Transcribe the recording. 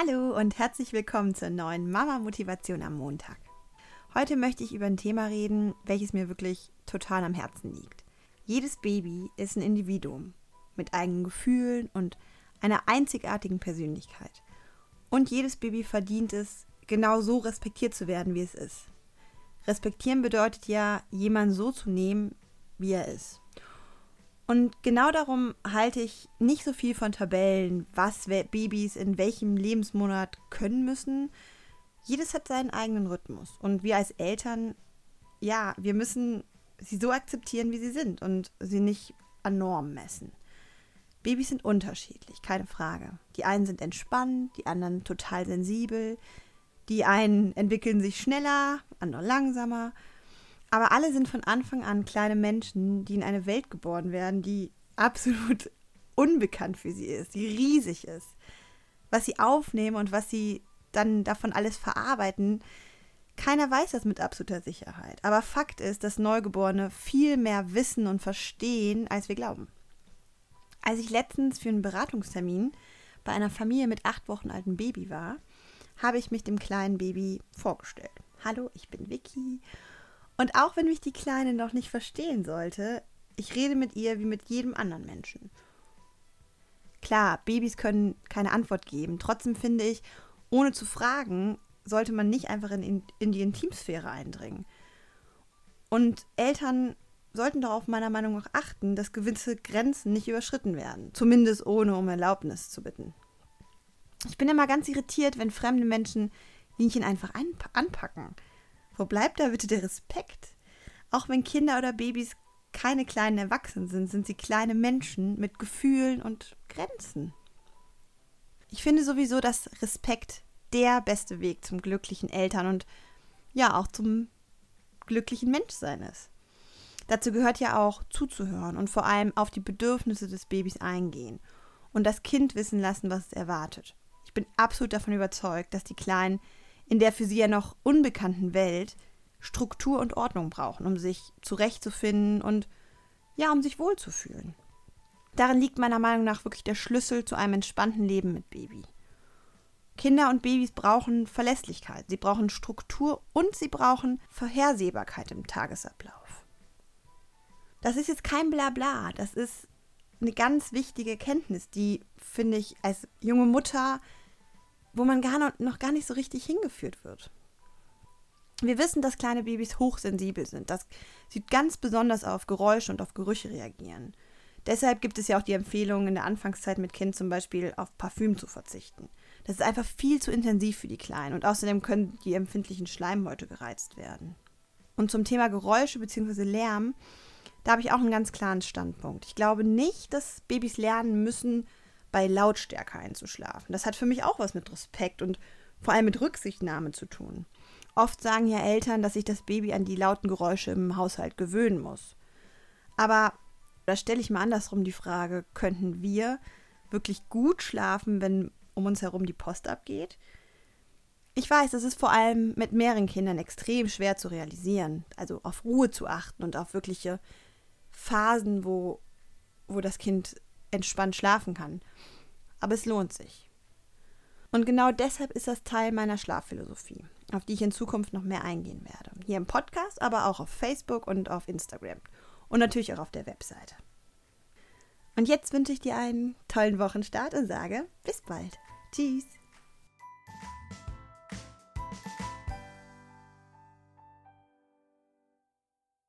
Hallo und herzlich willkommen zur neuen Mama Motivation am Montag. Heute möchte ich über ein Thema reden, welches mir wirklich total am Herzen liegt. Jedes Baby ist ein Individuum mit eigenen Gefühlen und einer einzigartigen Persönlichkeit. Und jedes Baby verdient es, genau so respektiert zu werden, wie es ist. Respektieren bedeutet ja, jemanden so zu nehmen, wie er ist. Und genau darum halte ich nicht so viel von Tabellen, was Babys in welchem Lebensmonat können müssen. Jedes hat seinen eigenen Rhythmus. Und wir als Eltern, ja, wir müssen sie so akzeptieren, wie sie sind und sie nicht an Normen messen. Babys sind unterschiedlich, keine Frage. Die einen sind entspannt, die anderen total sensibel. Die einen entwickeln sich schneller, andere langsamer. Aber alle sind von Anfang an kleine Menschen, die in eine Welt geboren werden, die absolut unbekannt für sie ist, die riesig ist. Was sie aufnehmen und was sie dann davon alles verarbeiten, keiner weiß das mit absoluter Sicherheit. Aber Fakt ist, dass Neugeborene viel mehr wissen und verstehen, als wir glauben. Als ich letztens für einen Beratungstermin bei einer Familie mit acht Wochen altem Baby war, habe ich mich dem kleinen Baby vorgestellt. Hallo, ich bin Vicky und auch wenn mich die Kleine noch nicht verstehen sollte, ich rede mit ihr wie mit jedem anderen Menschen. Klar, Babys können keine Antwort geben. Trotzdem finde ich, ohne zu fragen, sollte man nicht einfach in, in die Intimsphäre eindringen. Und Eltern sollten darauf meiner Meinung nach achten, dass gewisse Grenzen nicht überschritten werden. Zumindest ohne um Erlaubnis zu bitten. Ich bin immer ganz irritiert, wenn fremde Menschen Linchen einfach anpacken. Wo bleibt da bitte der Respekt? Auch wenn Kinder oder Babys keine kleinen Erwachsenen sind, sind sie kleine Menschen mit Gefühlen und Grenzen. Ich finde sowieso, dass Respekt der beste Weg zum glücklichen Eltern und ja auch zum glücklichen Menschsein ist. Dazu gehört ja auch zuzuhören und vor allem auf die Bedürfnisse des Babys eingehen und das Kind wissen lassen, was es erwartet. Ich bin absolut davon überzeugt, dass die Kleinen in der für sie ja noch unbekannten Welt Struktur und Ordnung brauchen, um sich zurechtzufinden und ja, um sich wohlzufühlen. Darin liegt meiner Meinung nach wirklich der Schlüssel zu einem entspannten Leben mit Baby. Kinder und Babys brauchen Verlässlichkeit, sie brauchen Struktur und sie brauchen Vorhersehbarkeit im Tagesablauf. Das ist jetzt kein Blabla, das ist eine ganz wichtige Kenntnis, die, finde ich, als junge Mutter wo man gar noch gar nicht so richtig hingeführt wird. Wir wissen, dass kleine Babys hochsensibel sind, dass sie ganz besonders auf Geräusche und auf Gerüche reagieren. Deshalb gibt es ja auch die Empfehlung, in der Anfangszeit mit Kind zum Beispiel auf Parfüm zu verzichten. Das ist einfach viel zu intensiv für die Kleinen und außerdem können die empfindlichen Schleimhäute gereizt werden. Und zum Thema Geräusche bzw. Lärm, da habe ich auch einen ganz klaren Standpunkt. Ich glaube nicht, dass Babys lernen müssen, bei Lautstärke einzuschlafen. Das hat für mich auch was mit Respekt und vor allem mit Rücksichtnahme zu tun. Oft sagen ja Eltern, dass sich das Baby an die lauten Geräusche im Haushalt gewöhnen muss. Aber da stelle ich mal andersrum die Frage, könnten wir wirklich gut schlafen, wenn um uns herum die Post abgeht? Ich weiß, es ist vor allem mit mehreren Kindern extrem schwer zu realisieren, also auf Ruhe zu achten und auf wirkliche Phasen, wo, wo das Kind entspannt schlafen kann. Aber es lohnt sich. Und genau deshalb ist das Teil meiner Schlafphilosophie, auf die ich in Zukunft noch mehr eingehen werde. Hier im Podcast, aber auch auf Facebook und auf Instagram. Und natürlich auch auf der Webseite. Und jetzt wünsche ich dir einen tollen Wochenstart und sage bis bald. Tschüss.